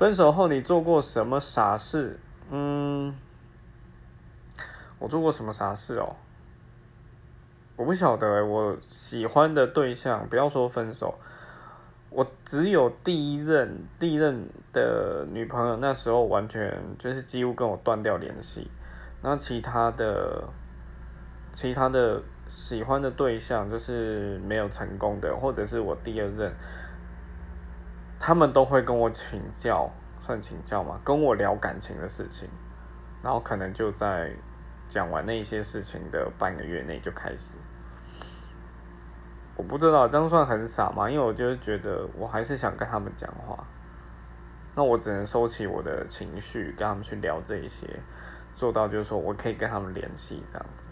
分手后你做过什么傻事？嗯，我做过什么傻事哦？我不晓得，我喜欢的对象，不要说分手，我只有第一任第一任的女朋友，那时候完全就是几乎跟我断掉联系，然后其他的其他的喜欢的对象就是没有成功的，或者是我第二任。他们都会跟我请教，算请教嘛，跟我聊感情的事情，然后可能就在讲完那些事情的半个月内就开始。我不知道这样算很傻吗？因为我就是觉得我还是想跟他们讲话，那我只能收起我的情绪，跟他们去聊这一些，做到就是说我可以跟他们联系这样子。